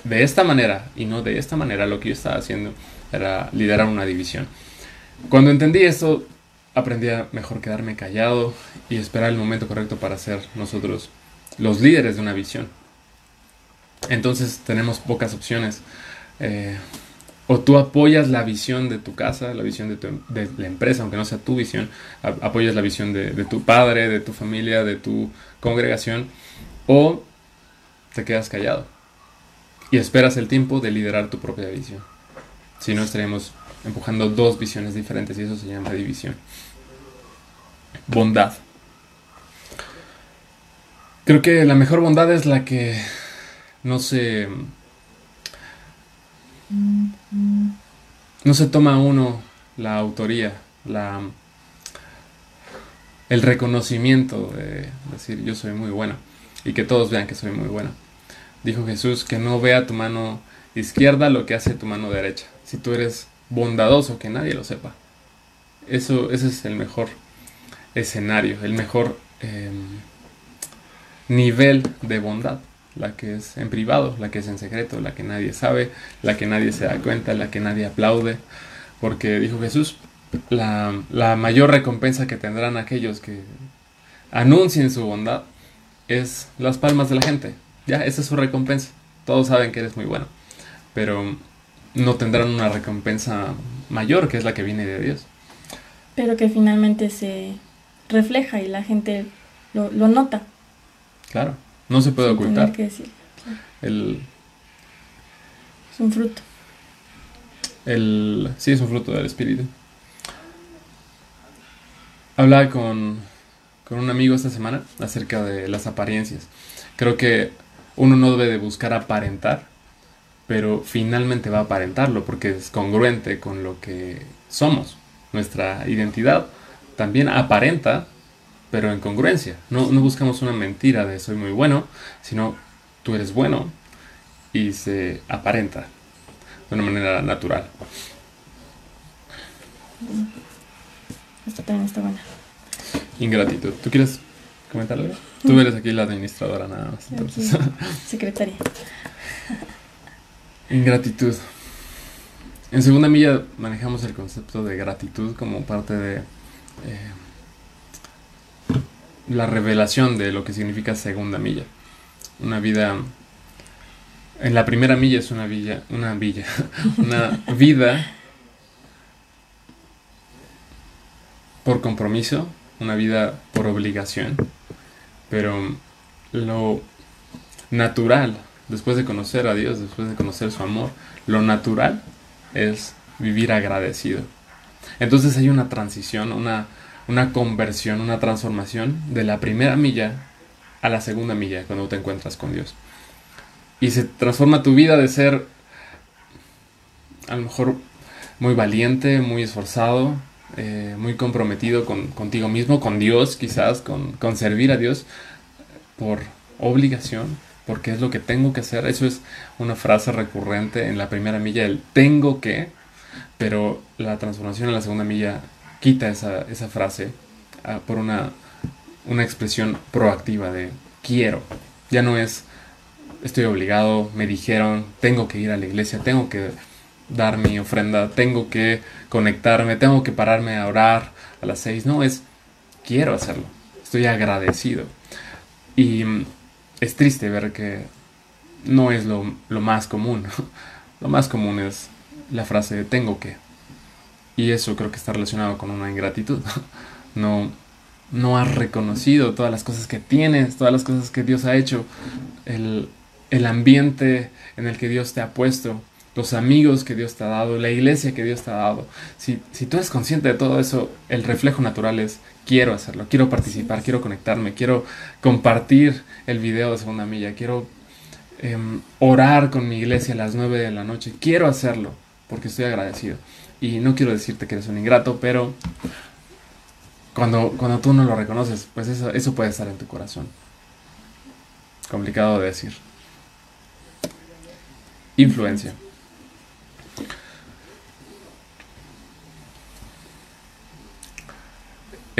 Speaker 2: de esta manera y no de esta manera, lo que yo estaba haciendo era liderar una división. Cuando entendí esto, aprendí a mejor quedarme callado y esperar el momento correcto para ser nosotros los líderes de una visión. Entonces tenemos pocas opciones. Eh, o tú apoyas la visión de tu casa, la visión de, la empresa, aunque no sea tu visión, apoyas la visión de, de, tu padre, de tu familia, de tu congregación, o te quedas callado y esperas el tiempo de liderar tu propia visión. Si no, estaríamos empujando dos visiones diferentes y eso se llama división. Bondad. Creo que la mejor bondad es la que no se no se toma uno la autoría, la el reconocimiento de decir yo soy muy buena y que todos vean que soy muy buena. Dijo Jesús que no vea tu mano izquierda lo que hace tu mano derecha. Si tú eres bondadoso, que nadie lo sepa. Eso, ese es el mejor escenario, el mejor em, nivel de bondad. La que es en privado, la que es en secreto, la que nadie sabe, la que nadie se da cuenta, la que nadie aplaude. Porque dijo Jesús, la, la mayor recompensa que tendrán aquellos que anuncien su bondad es las palmas de la gente. Ya, esa es su recompensa. Todos saben que eres muy bueno. Pero no tendrán una recompensa mayor, que es la que viene de Dios.
Speaker 4: Pero que finalmente se refleja y la gente lo, lo nota.
Speaker 2: Claro, no se puede
Speaker 4: sin
Speaker 2: ocultar.
Speaker 4: tener que decir. claro.
Speaker 2: El,
Speaker 4: Es un fruto.
Speaker 2: el, sí, es un fruto del espíritu. Hablaba con, con un amigo esta semana acerca de las apariencias. Creo que uno no debe de buscar aparentar, pero finalmente va a aparentarlo porque es congruente con lo que somos. Nuestra identidad también aparenta, pero en congruencia. No, no buscamos una mentira de soy muy bueno, sino tú eres bueno y se aparenta de una manera natural.
Speaker 4: Esta también está buena.
Speaker 2: Ingratitud. ¿Tú quieres comentar algo? Tú eres aquí la administradora nada más. Entonces.
Speaker 4: Secretaria.
Speaker 2: Ingratitud. En segunda milla manejamos el concepto de gratitud como parte de eh, la revelación de lo que significa segunda milla. Una vida. En la primera milla es una villa, una villa, una vida por compromiso, una vida por obligación, pero lo natural, después de conocer a Dios, después de conocer su amor, lo natural es vivir agradecido. Entonces hay una transición, una, una conversión, una transformación de la primera milla a la segunda milla cuando te encuentras con Dios. Y se transforma tu vida de ser a lo mejor muy valiente, muy esforzado, eh, muy comprometido con, contigo mismo, con Dios quizás, con, con servir a Dios por obligación, porque es lo que tengo que hacer. Eso es una frase recurrente en la primera milla, el tengo que, pero la transformación en la segunda milla quita esa, esa frase ah, por una, una expresión proactiva de quiero. Ya no es estoy obligado, me dijeron, tengo que ir a la iglesia, tengo que dar mi ofrenda, tengo que conectarme, tengo que pararme a orar a las seis. No, es quiero hacerlo, estoy agradecido. Y mm, es triste ver que no es lo, lo más común. Lo más común es la frase tengo que. Y eso creo que está relacionado con una ingratitud. No, no has reconocido todas las cosas que tienes, todas las cosas que Dios ha hecho, el, el ambiente en el que Dios te ha puesto, los amigos que Dios te ha dado, la iglesia que Dios te ha dado. Si, si tú eres consciente de todo eso, el reflejo natural es quiero hacerlo, quiero participar, quiero conectarme, quiero compartir el video de segunda milla, quiero em, orar con mi iglesia a las 9 de la noche, quiero hacerlo porque estoy agradecido. Y no quiero decirte que eres un ingrato, pero cuando, cuando tú no lo reconoces, pues eso, eso puede estar en tu corazón. Complicado de decir. Influencia.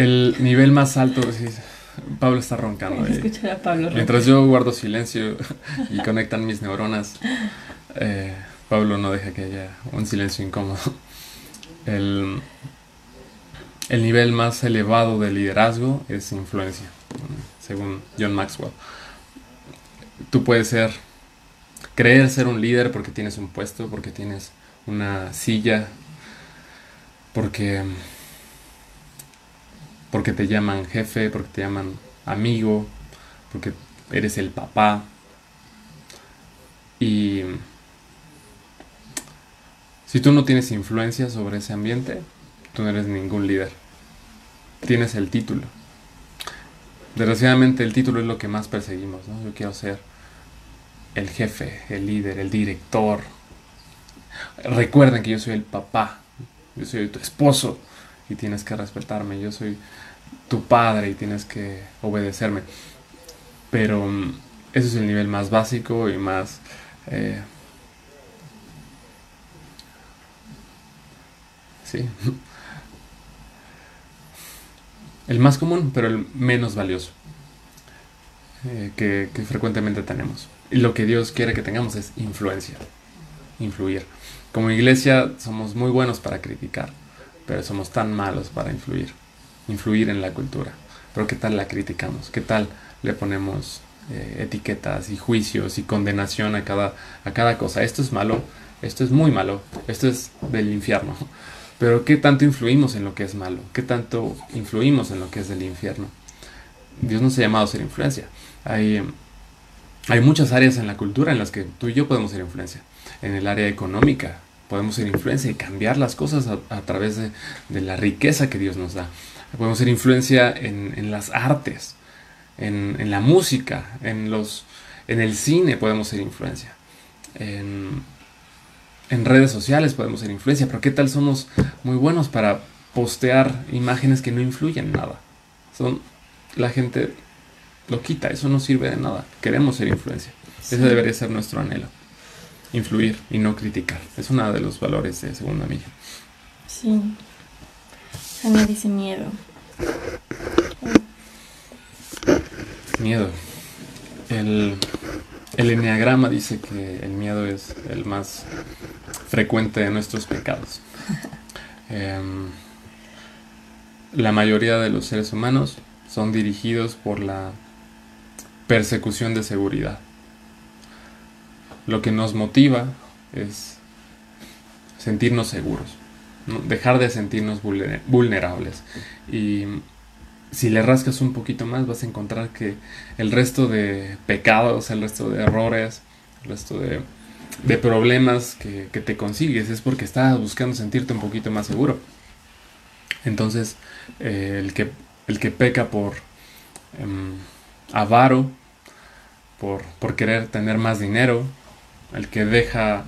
Speaker 2: El nivel más alto, sí, Pablo está roncando. ahí.
Speaker 4: Escuchar a Pablo.
Speaker 2: Mientras yo guardo silencio y conectan mis neuronas, eh, Pablo no deja que haya un silencio incómodo. El, el nivel más elevado de liderazgo es influencia, según John Maxwell. Tú puedes ser, creer ser un líder porque tienes un puesto, porque tienes una silla, porque, porque te llaman jefe, porque te llaman amigo, porque eres el papá. Y si tú no tienes influencia sobre ese ambiente, tú no eres ningún líder. Tienes el título. Desgraciadamente el título es lo que más perseguimos, ¿no? Yo quiero ser el jefe, el líder, el director. Recuerden que yo soy el papá, yo soy tu esposo y tienes que respetarme, yo soy tu padre y tienes que obedecerme. Pero mm, ese es el nivel más básico y más... eh, sí. El más común, pero el menos valioso eh, que, que frecuentemente tenemos. Y lo que Dios quiere que tengamos es influencia, influir. Como iglesia somos muy buenos para criticar, pero somos tan malos para influir, influir en la cultura. Pero ¿qué tal la criticamos? ¿Qué tal le ponemos eh, etiquetas y juicios y condenación a cada, a cada cosa? Esto es malo, esto es muy malo, esto es del infierno. Pero ¿qué tanto influimos en lo que es malo? ¿Qué tanto influimos en lo que es del infierno? Dios nos ha llamado a ser influencia. Hay, hay muchas áreas en la cultura en las que tú y yo podemos ser influencia. En el área económica podemos ser influencia y cambiar las cosas a, través de, la riqueza que Dios nos da. Podemos ser influencia en, las artes, en, la música, en, los, en el cine podemos ser influencia. En, en redes sociales podemos ser influencia, pero ¿qué tal somos muy buenos para postear imágenes que no influyen en nada? Son, la gente lo quita, eso no sirve de nada. Queremos ser influencia. Ese debería ser nuestro anhelo. Influir y no criticar. Es uno de los valores de Segunda Milla.
Speaker 4: Sí. Ana dice miedo.
Speaker 2: Miedo. El el enneagrama dice que el miedo es el más frecuente de nuestros pecados. Em, la mayoría de los seres humanos son dirigidos por la persecución de seguridad. Lo que nos motiva es sentirnos seguros, dejar de sentirnos vulnerables. Y si le rascas un poquito más vas a encontrar que el resto de pecados, el resto de errores, el resto de, problemas que, te consigues es porque estás buscando sentirte un poquito más seguro. Entonces, eh, el, que, el que peca por em, avaro, por, por querer tener más dinero, el que deja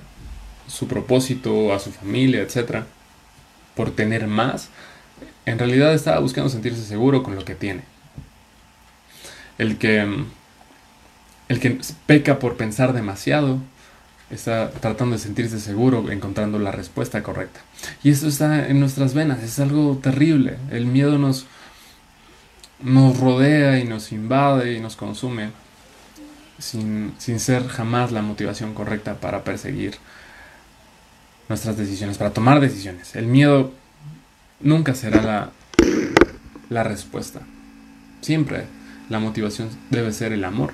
Speaker 2: su propósito a su familia, etc., por tener más, en realidad estaba buscando sentirse seguro con lo que tiene. El que, mm, el que peca por pensar demasiado está tratando de sentirse seguro, encontrando la respuesta correcta. Y eso está en nuestras venas, es algo terrible. El miedo nos, nos rodea y nos invade y nos consume sin, sin ser jamás la motivación correcta para perseguir nuestras decisiones, para tomar decisiones. El miedo nunca será la, la respuesta. Siempre la motivación debe ser el amor.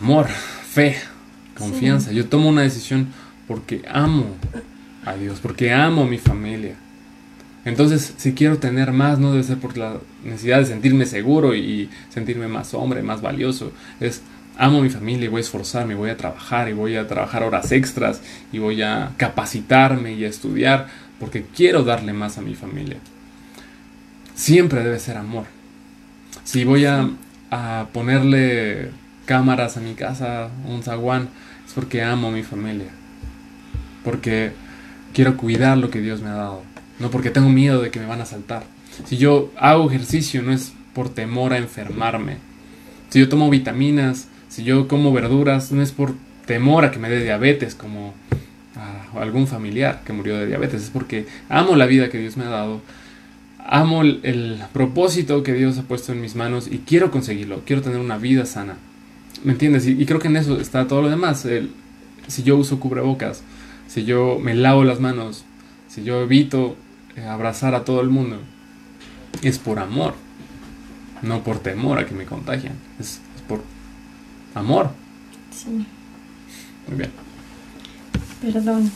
Speaker 2: Amor, fe, confianza. Yo tomo una decisión porque amo a Dios, porque amo a mi familia. Entonces, si quiero tener más, no debe ser por la necesidad de sentirme seguro y sentirme más hombre, más valioso. Es amo a mi familia y voy a esforzarme, voy a trabajar y voy a trabajar horas extras y voy a capacitarme y a estudiar porque quiero darle más a mi familia. Siempre debe ser amor. Si voy a, ponerle cámaras a mi casa, un zaguán, es porque amo a mi familia. Porque quiero cuidar lo que Dios me ha dado. No porque tengo miedo de que me van a saltar. Si yo hago ejercicio no es por temor a enfermarme. Si yo tomo vitaminas, si yo como verduras, no es por temor a que me dé diabetes como a algún familiar que murió de diabetes, es porque amo la vida que Dios me ha dado, amo el, propósito que Dios ha puesto en mis manos y quiero conseguirlo, quiero tener una vida sana. ¿Me entiendes? Y, creo que en eso está todo lo demás. si yo uso cubrebocas, si yo me lavo las manos, si yo evito eh, abrazar a todo el mundo, es por amor, no por temor a que me contagien, es, amor.
Speaker 4: Sí.
Speaker 2: Muy bien.
Speaker 4: Perdón.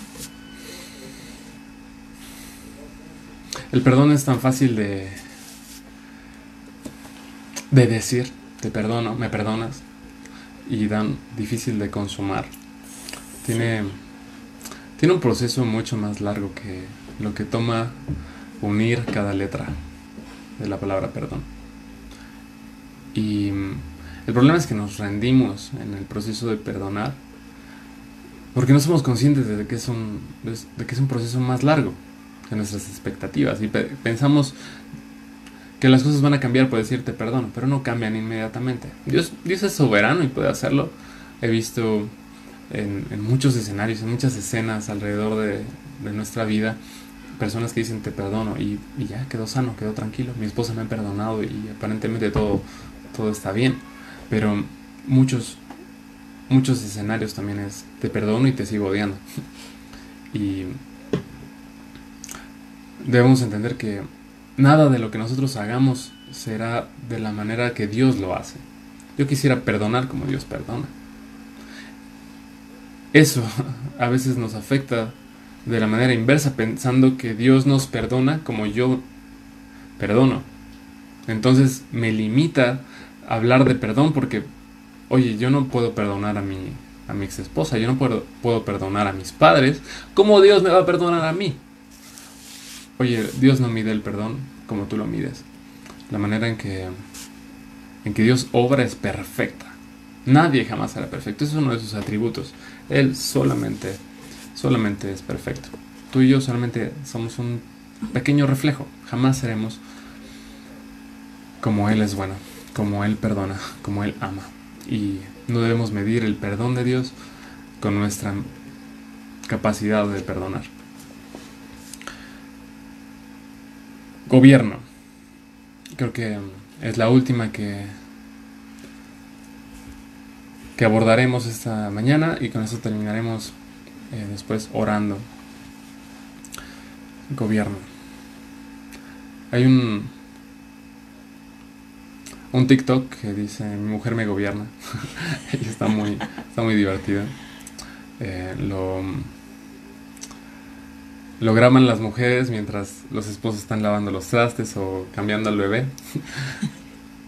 Speaker 2: El perdón es tan fácil de, de decir, te perdono, me perdonas, y tan difícil de consumar. Tiene, tiene un proceso mucho más largo que lo que toma unir cada letra de la palabra perdón. Y el problema es que nos rendimos en el proceso de perdonar porque no somos conscientes de que es un, de que es un proceso más largo que nuestras expectativas y pensamos que las cosas van a cambiar por decirte perdón, pero no cambian inmediatamente. Dios, Dios es soberano y puede hacerlo. He visto en, muchos escenarios, en muchas escenas alrededor de, nuestra vida, personas que dicen te perdono y, y, ya quedó sano, quedó tranquilo. Mi esposa me ha perdonado y aparentemente todo, todo está bien. Pero muchos muchos escenarios también es te perdono y te sigo odiando. y debemos entender que nada de lo que nosotros hagamos será de la manera que Dios lo hace. Yo quisiera perdonar como Dios perdona. Eso a veces nos afecta de la manera inversa, pensando que Dios nos perdona como yo perdono. Entonces me limita hablar de perdón porque, oye, yo no puedo perdonar a mi, a mi ex esposa, yo no puedo, puedo perdonar a mis padres. ¿Cómo Dios me va a perdonar a mí? Oye, Dios no mide el perdón como tú lo mides. La manera en que, en que Dios obra es perfecta. Nadie jamás será perfecto. Es uno de sus atributos. Él solamente, solamente es perfecto. Tú y yo solamente somos un pequeño reflejo. Jamás seremos como Él es bueno, como Él perdona, como Él ama. Y no debemos medir el perdón de Dios con nuestra capacidad de perdonar. Gobierno. Creo que es la última que, que abordaremos esta mañana y con eso terminaremos eh, después orando. Gobierno. Hay un, un TikTok que dice mi mujer me gobierna y está muy, está muy divertido. Eh, lo, lo graban las mujeres mientras los esposos están lavando los trastes o cambiando al bebé.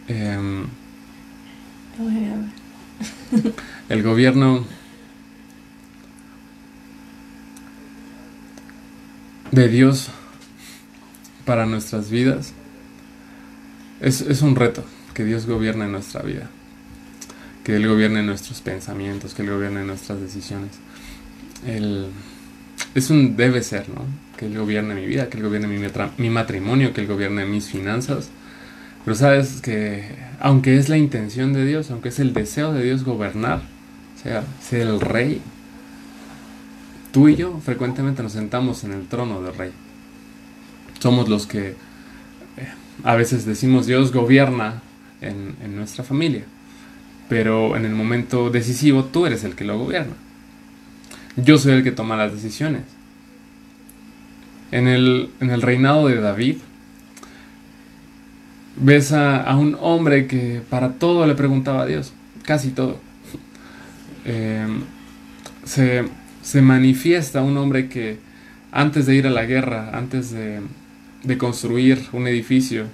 Speaker 2: Em, el gobierno de Dios para nuestras vidas es, es un reto que Dios gobierne nuestra vida, que Él gobierne nuestros pensamientos, que Él gobierne nuestras decisiones. Él, es un debe ser, ¿no? Que Él gobierne mi vida, que Él gobierne mi, matrimonio, que Él gobierne mis finanzas. Pero sabes que, aunque es la intención de Dios, aunque es el deseo de Dios gobernar, sea, ser el rey, tú y yo frecuentemente nos sentamos en el trono del rey. Somos los que eh, a veces decimos Dios gobierna en, nuestra familia. Pero en el momento decisivo tú eres el que lo gobierna. Yo soy el que toma las decisiones. En el, en el reinado de David, ves a, un hombre que para todo le preguntaba a Dios, casi todo. Em, se, se, manifiesta un hombre que antes de ir a la guerra, antes de, de construir un edificio,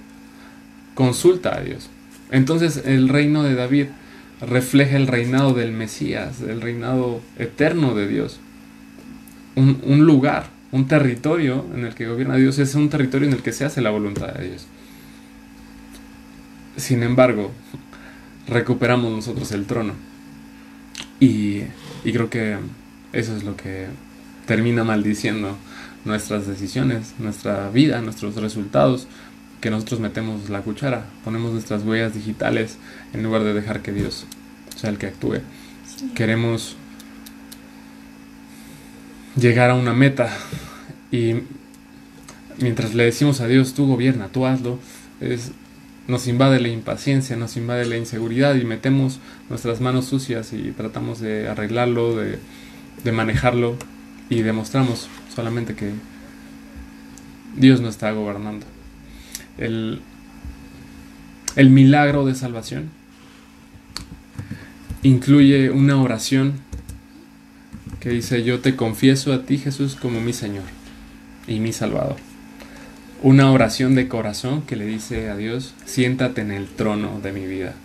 Speaker 2: consulta a Dios. Entonces el reino de David refleja el reinado del Mesías, el reinado eterno de Dios. Un, lugar, un territorio en el que gobierna Dios es un territorio en el que se hace la voluntad de Dios. Sin embargo, recuperamos nosotros el trono. Y, y creo que eso es lo que termina maldiciendo nuestras decisiones, nuestra vida, nuestros resultados, que nosotros metemos la cuchara, ponemos nuestras huellas digitales en lugar de dejar que Dios sea el que actúe. Queremos llegar a una meta y mientras le decimos a Dios, tú gobierna, tú hazlo, es, nos invade la impaciencia, nos invade la inseguridad y metemos nuestras manos sucias y tratamos de arreglarlo, de, de manejarlo y demostramos solamente que Dios no está gobernando el, el milagro de salvación incluye una oración que dice, yo te confieso a ti Jesús como mi Señor y mi Salvador. Una oración de corazón que le dice a Dios, siéntate en el trono de mi vida.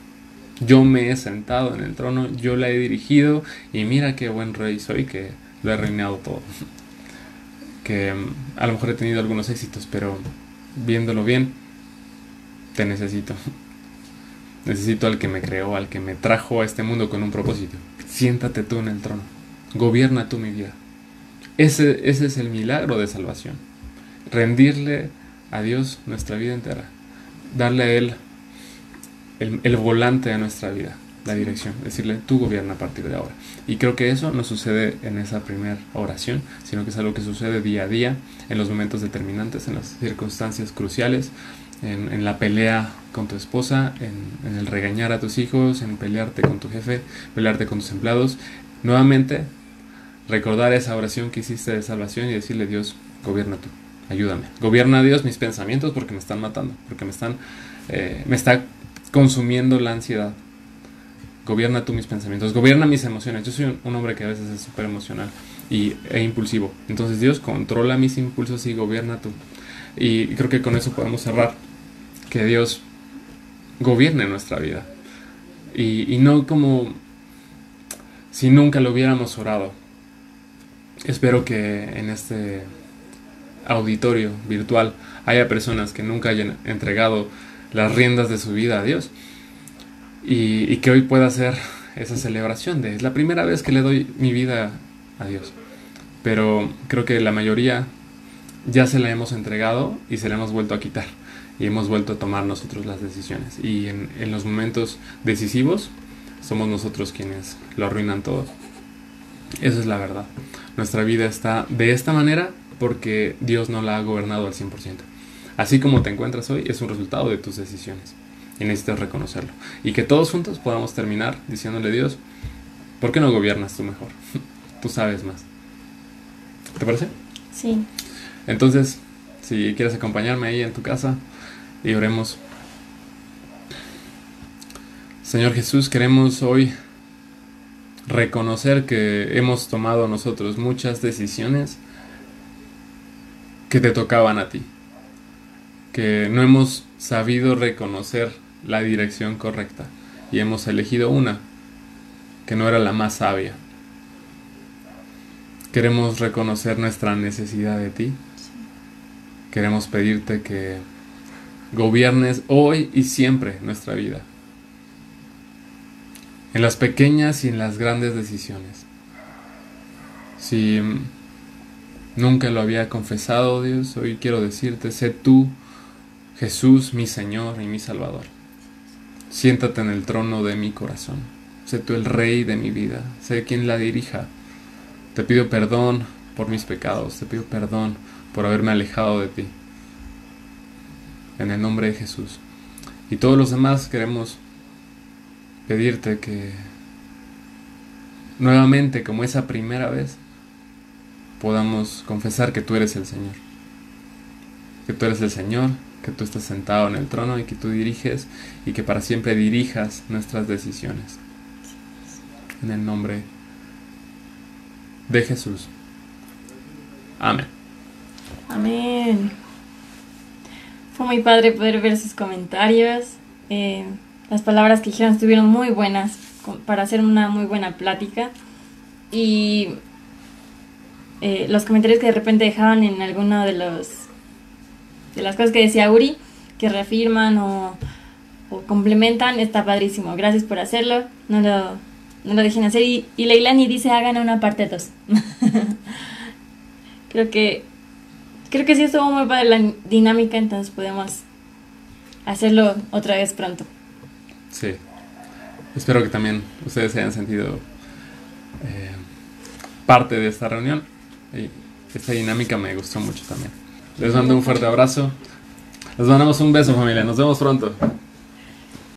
Speaker 2: Yo me he sentado en el trono, yo la he dirigido y mira qué buen rey soy que lo he reinado todo. Que mm, a lo mejor he tenido algunos éxitos, pero viéndolo bien, te necesito. Necesito al que me creó, al que me trajo a este mundo con un propósito. Siéntate tú en el trono. Gobierna tú mi vida. Ese, ese es el milagro de salvación. Rendirle a Dios nuestra vida entera. Darle a Él el, el volante a nuestra vida, la dirección. Decirle, tú gobierna a partir de ahora. Y creo que eso no sucede en esa primera oración, sino que es algo que sucede día a día, en los momentos determinantes, en las circunstancias cruciales, en, la pelea con tu esposa, en, el regañar a tus hijos, en pelearte con tu jefe, pelearte con tus empleados. Nuevamente, recordar esa oración que hiciste de salvación y decirle, Dios, gobierna tú, ayúdame. Gobierna Dios mis pensamientos porque me están matando, porque me están, eh, me está consumiendo la ansiedad. Gobierna tú mis pensamientos, gobierna mis emociones. Yo soy un, hombre que a veces es súper emocional y, e impulsivo. Entonces Dios controla mis impulsos y gobierna tú. Y creo que con eso podemos cerrar que Dios gobierne nuestra vida. Y, y no como si nunca lo hubiéramos orado. Espero que en este auditorio virtual haya personas que nunca hayan entregado las riendas de su vida a Dios y, y que hoy pueda ser esa celebración de es la primera vez que le doy mi vida a Dios. Pero creo que la mayoría ya se la hemos entregado y se la hemos vuelto a quitar y hemos vuelto a tomar nosotros las decisiones. Y en, en los momentos decisivos somos nosotros quienes lo arruinan todo. Esa es la verdad. Nuestra vida está de esta manera porque Dios no la ha gobernado al 100%. Así como te encuentras hoy es un resultado de tus decisiones y necesitas reconocerlo. Y que todos juntos podamos terminar diciéndole a Dios, ¿por qué no gobiernas tú mejor? tú sabes más. ¿Te parece?
Speaker 4: Sí.
Speaker 2: Entonces, si quieres acompañarme ahí en tu casa y oremos. Señor Jesús, queremos hoy reconocer que hemos tomado nosotros muchas decisiones que te tocaban a ti, que no hemos sabido reconocer la dirección correcta y hemos elegido una que no era la más sabia. Queremos reconocer nuestra necesidad de ti. Queremos pedirte que gobiernes hoy y siempre nuestra vida. En las pequeñas y en las grandes decisiones. Si nunca lo había confesado, Dios, hoy quiero decirte, sé tú, Jesús, mi Señor y mi Salvador. Siéntate en el trono de mi corazón. Sé tú el rey de mi vida. Sé quien la dirija. Te pido perdón por mis pecados. Te pido perdón por haberme alejado de ti. En el nombre de Jesús. Y todos los demás queremos pedirte que nuevamente, como esa primera vez, podamos confesar que tú eres el Señor. Que tú eres el Señor, que tú estás sentado en el trono y que tú diriges y que para siempre dirijas nuestras decisiones. En el nombre de Jesús. Amén.
Speaker 4: Amén. Fue muy padre poder ver sus comentarios. Eh, las palabras que dijeron estuvieron muy buenas para hacer una muy buena plática. Y eh, los comentarios que de repente dejaban en alguna de los de las cosas que decía Uri, que reafirman o, complementan, está padrísimo. Gracias por hacerlo. No lo, no lo dejen hacer. Y, y Leilani dice hagan una parte 2. creo que creo que sí estuvo muy padre la dinámica, entonces podemos hacerlo otra vez pronto.
Speaker 2: Sí. Espero que también ustedes hayan sentido eh, parte de esta reunión. Y esta dinámica me gustó mucho también. Les mando un fuerte abrazo. Les mandamos un beso familia. Nos vemos pronto.